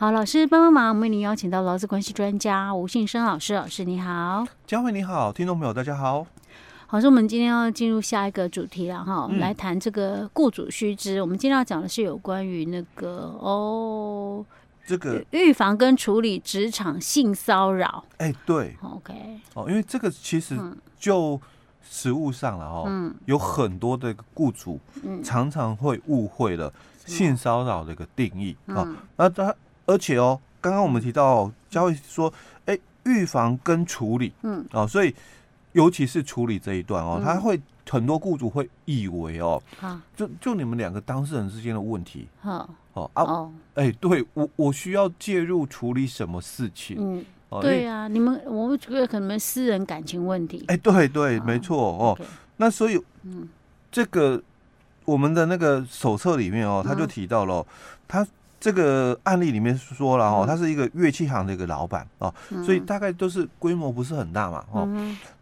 好，老师帮帮忙，我们为您邀请到劳资关系专家吴信生老师，老师你好，佳慧你好，听众朋友大家好。好，所以我们今天要进入下一个主题了哈，嗯、来谈这个雇主须知。我们今天要讲的是有关于那个哦，这个预防跟处理职场性骚扰。哎、欸，对，OK，哦，因为这个其实就实务上了哈，嗯，有很多的雇主常常会误会了性骚扰的一个定义啊。那他而且哦，刚刚我们提到佳慧说，哎、欸，预防跟处理，嗯，啊，所以。尤其是处理这一段哦，嗯、他会很多雇主会以为哦，哈就就你们两个当事人之间的问题，哈哦啊，哎、欸，对我我需要介入处理什么事情？嗯，哦、对啊，你们我们觉得可能私人感情问题。哎、欸，对对，没错哦。那所以，嗯，这个我们的那个手册里面哦，他就提到了、哦、他。这个案例里面说了哦，他是一个乐器行的一个老板哦，所以大概都是规模不是很大嘛哦，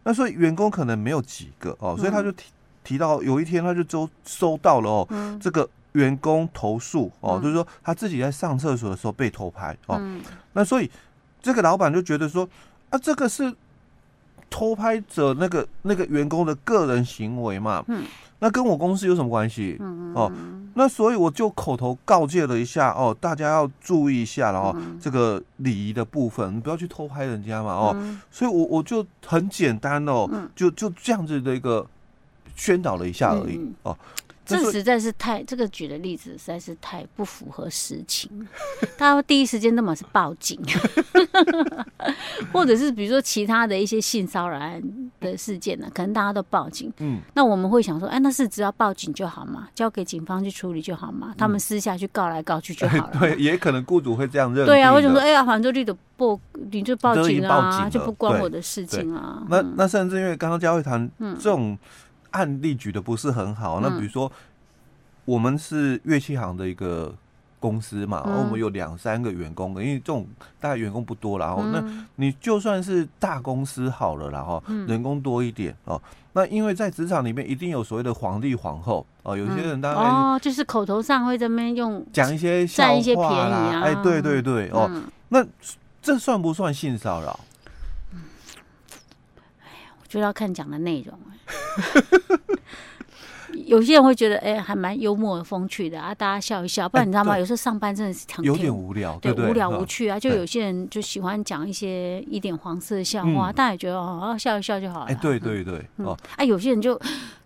那所以员工可能没有几个哦，所以他就提提到有一天他就收收到了哦，这个员工投诉哦，就是说他自己在上厕所的时候被偷拍哦，那所以这个老板就觉得说啊，这个是偷拍者那个那个员工的个人行为嘛，那跟我公司有什么关系？哦。那所以我就口头告诫了一下哦，大家要注意一下了哦，这个礼仪的部分，你不要去偷拍人家嘛哦。所以我我就很简单哦，就就这样子的一个宣导了一下而已哦。这实在是太，这个举的例子实在是太不符合实情。他第一时间都嘛是报警，或者是比如说其他的一些性骚扰的事件呢，可能大家都报警。嗯，那我们会想说，哎，那是只要报警就好嘛，交给警方去处理就好嘛，他们私下去告来告去就好了。对，也可能雇主会这样认为。对啊，为什么说，哎呀，反正你的报，你就报警啊，就不关我的事情啊。那那甚至因为刚刚佳慧谈这种。案例举的不是很好，那比如说，我们是乐器行的一个公司嘛，然后我们有两三个员工的，因为这种大概员工不多，然后那你就算是大公司好了，然后人工多一点哦，那因为在职场里面一定有所谓的皇帝皇后哦，有些人当然哦，就是口头上会这边用讲一些占一些便宜啊，哎，对对对哦，那这算不算性骚扰？哎呀，我就要看讲的内容。有些人会觉得，哎、欸，还蛮幽默风趣的啊，大家笑一笑。不然你知道吗？欸、有时候上班真的是挺有点无聊，对，无聊无趣啊。就有些人就喜欢讲一些一点黄色笑话，嗯、大家也觉得哦，笑一笑就好了。哎、欸，对对对，嗯、哦，哎、啊，有些人就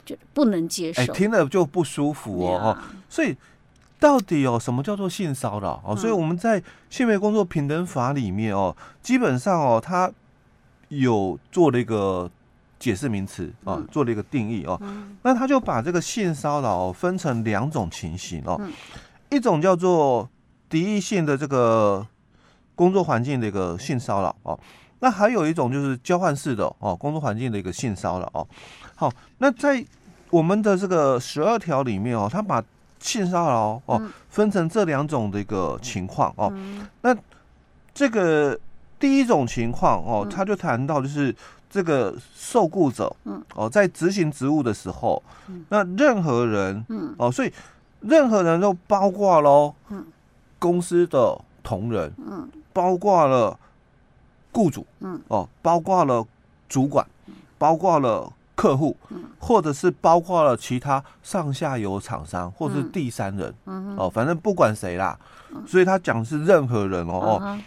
就不能接受，听了就不舒服哦。哦、所以到底哦，什么叫做性骚扰？哦，所以我们在性别工作平等法里面哦，基本上哦，他有做了一个。解释名词啊，做了一个定义哦。嗯、那他就把这个性骚扰分成两种情形哦，嗯、一种叫做敌意性的这个工作环境的一个性骚扰哦，那还有一种就是交换式的哦工作环境的一个性骚扰哦。好，那在我们的这个十二条里面哦，他把性骚扰哦分成这两种的一个情况哦。嗯、那这个第一种情况哦，他就谈到就是。这个受雇者，嗯，哦，在执行职务的时候，嗯，那任何人，嗯，哦，所以任何人都包括喽，嗯，公司的同仁，嗯，包括了雇主，嗯，哦，包括了主管，包括了客户，嗯，或者是包括了其他上下游厂商，或者是第三人，嗯，哦，反正不管谁啦，所以他讲是任何人哦。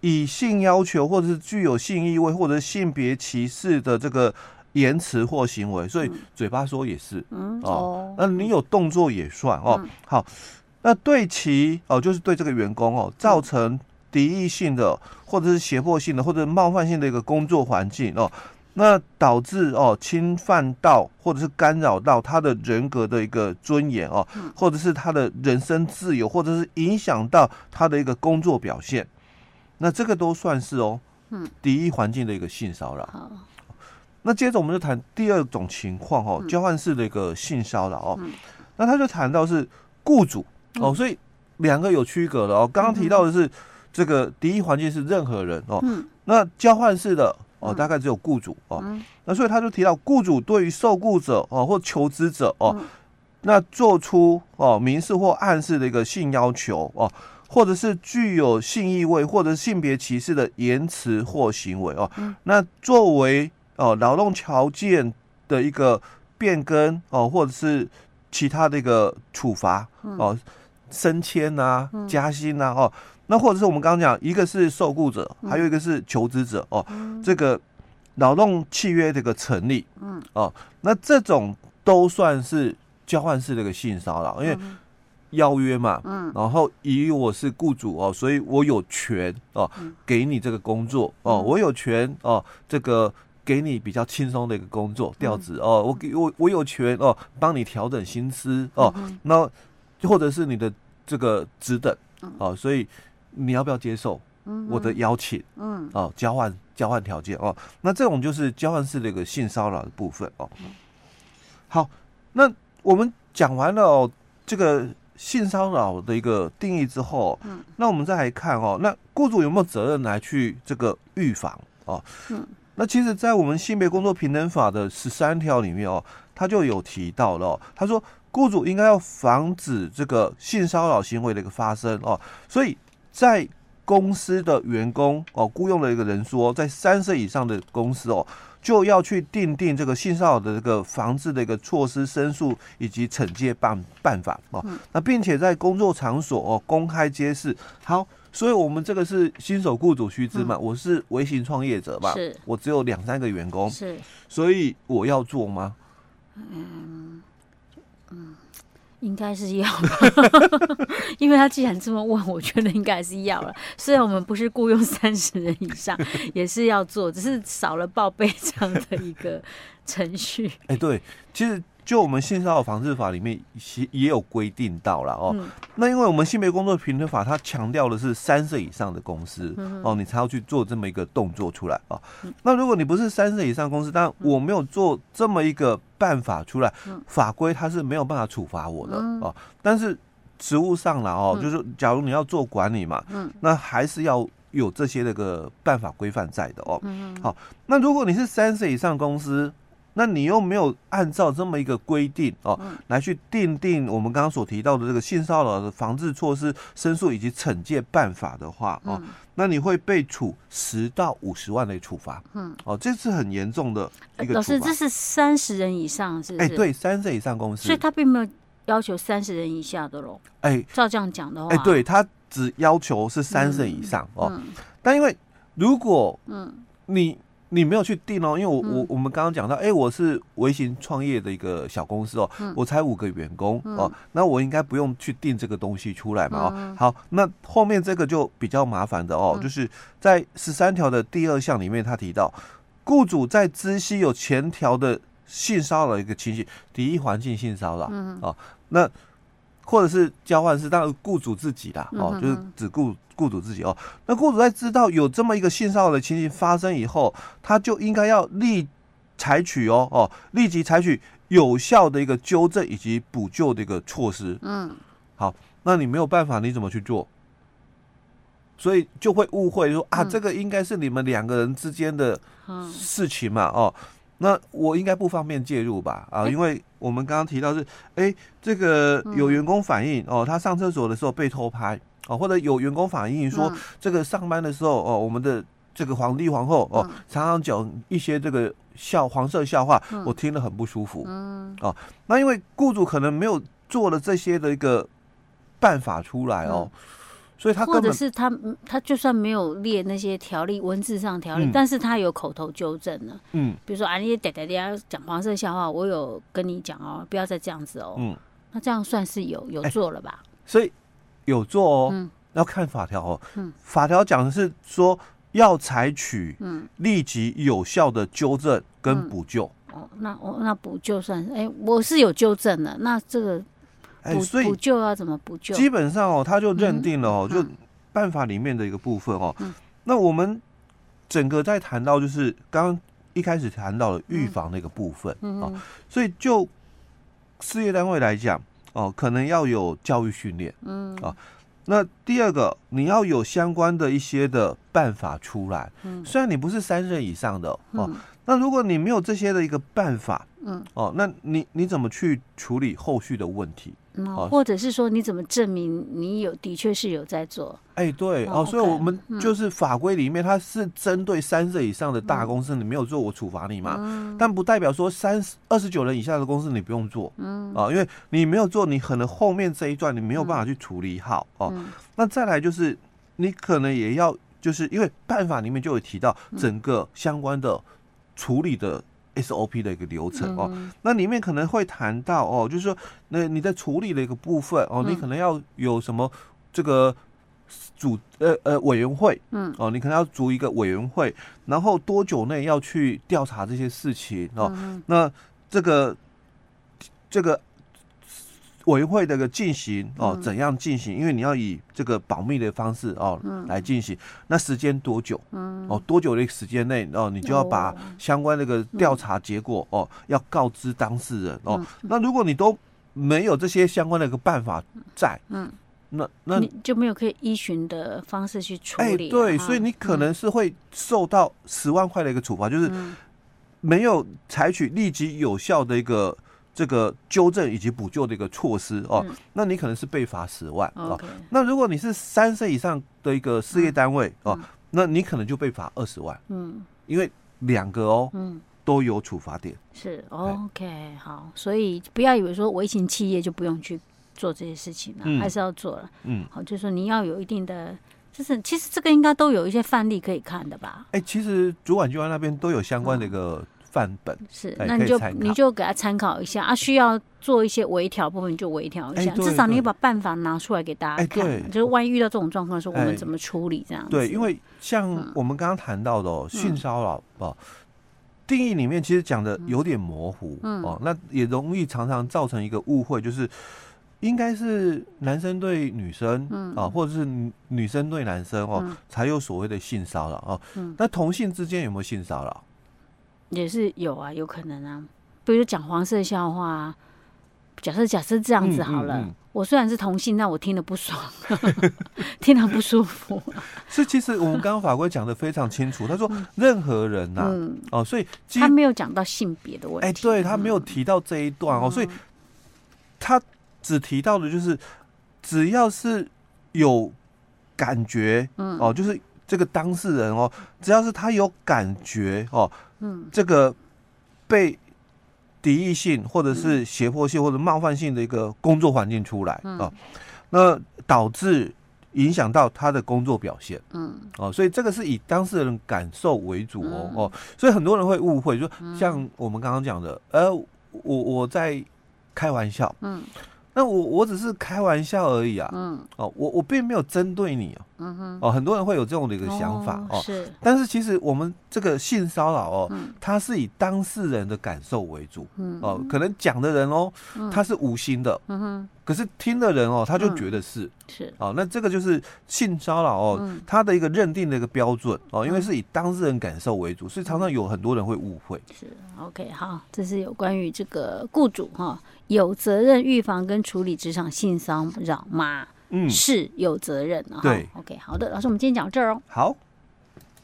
以性要求，或者是具有性意味，或者是性别歧视的这个言辞或行为，所以嘴巴说也是，嗯、哦，那你有动作也算哦。嗯、好，那对其哦，就是对这个员工哦，造成敌意性的，或者是胁迫性的，或者冒犯性的一个工作环境哦，那导致哦侵犯到或者是干扰到他的人格的一个尊严哦，或者是他的人身自由，或者是影响到他的一个工作表现。那这个都算是哦，嗯，敌意环境的一个性骚扰。好，那接着我们就谈第二种情况哦，交换式的一个性骚扰哦。那他就谈到是雇主哦，所以两个有区隔的哦。刚刚提到的是这个敌意环境是任何人哦，那交换式的哦，大概只有雇主哦。那所以他就提到雇主对于受雇者哦或求职者哦，那做出哦明示或暗示的一个性要求哦。或者是具有性意味或者性别歧视的言辞或行为哦，那作为哦劳动条件的一个变更哦，或者是其他的一个处罚哦，升迁啊、加薪啊哦，那或者是我们刚刚讲，一个是受雇者，还有一个是求职者哦，这个劳动契约这个成立，嗯。哦，那这种都算是交换式的一个性骚扰，因为。邀约嘛，嗯，然后以我是雇主哦，所以我有权哦，给你这个工作哦，我有权哦，这个给你比较轻松的一个工作调职哦，我给我我有权哦，帮你调整薪资哦，那或者是你的这个职等哦，所以你要不要接受我的邀请？嗯，哦，交换交换条件哦，那这种就是交换式的一个性骚扰的部分哦。好，那我们讲完了哦，这个。性骚扰的一个定义之后，嗯，那我们再来看哦，那雇主有没有责任来去这个预防哦？嗯，那其实，在我们性别工作平等法的十三条里面哦，他就有提到了，哦，他说雇主应该要防止这个性骚扰行为的一个发生哦，所以在公司的员工哦，雇佣的一个人说，在三十以上的公司哦。就要去定定这个性骚扰的这个防治的一个措施、申诉以及惩戒办办法哦。那并且在工作场所哦公开揭示。好，所以我们这个是新手雇主须知嘛？我是微型创业者嘛？是，我只有两三个员工，是，所以我要做吗？嗯嗯。应该是要，因为他既然这么问，我觉得应该是要了。虽然我们不是雇佣三十人以上，也是要做，只是少了报备这样的一个程序。哎，对，其实。就我们性骚扰防治法里面也也有规定到了哦，嗯、那因为我们性别工作平等法，它强调的是三岁以上的公司、嗯、哦，你才要去做这么一个动作出来哦。嗯、那如果你不是三岁以上公司，但我没有做这么一个办法出来，嗯、法规它是没有办法处罚我的、嗯、哦。但是职务上了哦，嗯、就是假如你要做管理嘛，嗯，那还是要有这些那个办法规范在的哦。嗯，好，那如果你是三十以上公司。那你又没有按照这么一个规定哦，嗯、来去定定我们刚刚所提到的这个性骚扰的防治措施、申诉以及惩戒办法的话哦，嗯、那你会被处十到五十万的处罚。嗯，哦，这是很严重的一个。老师，这是三十人以上是不是？哎，对，三十以上公司，所以他并没有要求三十人以下的喽。哎，照这样讲的话，哎，对他只要求是三十人以上、嗯、哦。嗯、但因为如果嗯你。你没有去定哦，因为我我我们刚刚讲到，哎，我是微型创业的一个小公司哦，我才五个员工哦，那我应该不用去定这个东西出来嘛哦。好，那后面这个就比较麻烦的哦，就是在十三条的第二项里面，他提到，雇主在知悉有前条的性骚扰的一个情形，第一环境性骚扰哦，那。或者是交换是当然雇主自己啦，哦，就是只雇雇主自己哦。那雇主在知道有这么一个性骚扰的情形发生以后，他就应该要立采取哦哦，立即采取有效的一个纠正以及补救的一个措施。嗯，好，那你没有办法，你怎么去做？所以就会误会说啊，这个应该是你们两个人之间的事情嘛，哦。那我应该不方便介入吧？啊，因为我们刚刚提到是，哎、欸，这个有员工反映哦，他上厕所的时候被偷拍哦，或者有员工反映说，这个上班的时候哦，我们的这个皇帝皇后哦，常常讲一些这个笑黄色笑话，我听了很不舒服。嗯，哦，那因为雇主可能没有做了这些的一个办法出来哦。所以他或者是他他就算没有列那些条例文字上条例，嗯、但是他有口头纠正了。嗯，比如说啊，那些嗲嗲嗲讲黄色笑话，我有跟你讲哦，不要再这样子哦。嗯，那这样算是有有做了吧？欸、所以有做哦，嗯、要看法条哦。嗯，法条讲的是说要采取嗯立即有效的纠正跟补救。嗯、哦，那我那补救算哎、欸，我是有纠正的，那这个。补所以补救要怎么补救？基本上哦，他就认定了哦，就办法里面的一个部分哦。那我们整个在谈到就是刚刚一开始谈到了预防的一个部分哦，所以就事业单位来讲哦，可能要有教育训练，嗯啊。那第二个，你要有相关的一些的办法出来。虽然你不是三岁以上的哦，那如果你没有这些的一个办法，嗯，哦，那你你怎么去处理后续的问题？嗯，或者是说你怎么证明你有的确是有在做？哎、欸，对哦，哦，所以我们就是法规里面，它是针对三十以上的大公司，你没有做，我处罚你嘛。嗯、但不代表说三十二十九人以下的公司你不用做，嗯啊，因为你没有做，你可能后面这一段你没有办法去处理好哦。嗯、那再来就是你可能也要，就是因为办法里面就有提到整个相关的处理的。SOP 的一个流程哦，那里面可能会谈到哦，就是说，那你在处理的一个部分哦，你可能要有什么这个组呃呃委员会，嗯，哦，你可能要组一个委员会，然后多久内要去调查这些事情哦，那这个这个。委员会的个进行哦，怎样进行？因为你要以这个保密的方式哦来进行，那时间多久？哦，多久的时间内哦，你就要把相关那个调查结果哦要告知当事人哦。那如果你都没有这些相关的一个办法在，嗯，那那你就没有可以依循的方式去处理。哎，对，所以你可能是会受到十万块的一个处罚，就是没有采取立即有效的一个。这个纠正以及补救的一个措施哦，嗯、那你可能是被罚十万哦。那如果你是三岁以上的一个事业单位、嗯、哦，那你可能就被罚二十万。嗯，因为两个哦，嗯，都有处罚点。是 OK 好，所以不要以为说微型企业就不用去做这些事情了，嗯、还是要做了。嗯，好，就是说你要有一定的，就是其实这个应该都有一些范例可以看的吧？哎、欸，其实主管机关那边都有相关的一个。范本是，那你就你就给他参考一下。啊，需要做一些微调部分，你就微调一下，至少你把办法拿出来给大家看，就是万一遇到这种状况的时候，我们怎么处理这样子？对，因为像我们刚刚谈到的哦，性骚扰哦，定义里面其实讲的有点模糊哦，那也容易常常造成一个误会，就是应该是男生对女生嗯。啊，或者是女生对男生哦，才有所谓的性骚扰哦。那同性之间有没有性骚扰？也是有啊，有可能啊，比如讲黄色笑话啊。假设假设这样子好了，嗯嗯。嗯、我虽然是同性，但我听得不爽，听得不舒服。是，其实我们刚刚法规讲的非常清楚，他说任何人呐、哦，所以他没有讲到性别的问题，哎、欸，对他没有提到这一段哦，嗯、所以他只提到的就是只要是有感觉，嗯，哦，就是这个当事人哦，只要是他有感觉哦。嗯，这个被敌意性或者是胁迫性或者冒犯性的一个工作环境出来哦，那导致影响到他的工作表现，嗯，哦，所以这个是以当事人感受为主哦，嗯、哦，所以很多人会误会，就像我们刚刚讲的，呃，我我在开玩笑，嗯。那我我只是开玩笑而已啊，嗯，哦，我我并没有针对你哦，嗯哼，哦，很多人会有这种的一个想法哦，是，但是其实我们这个性骚扰哦，它是以当事人的感受为主，嗯，哦，可能讲的人哦，他是无心的，嗯哼，可是听的人哦，他就觉得是，是，哦，那这个就是性骚扰哦，他的一个认定的一个标准哦，因为是以当事人感受为主，所以常常有很多人会误会。是，OK，好，这是有关于这个雇主哈。有责任预防跟处理职场性骚扰吗？嗯，是有责任的。对，OK，好的，老师，我们今天讲到这儿哦。好。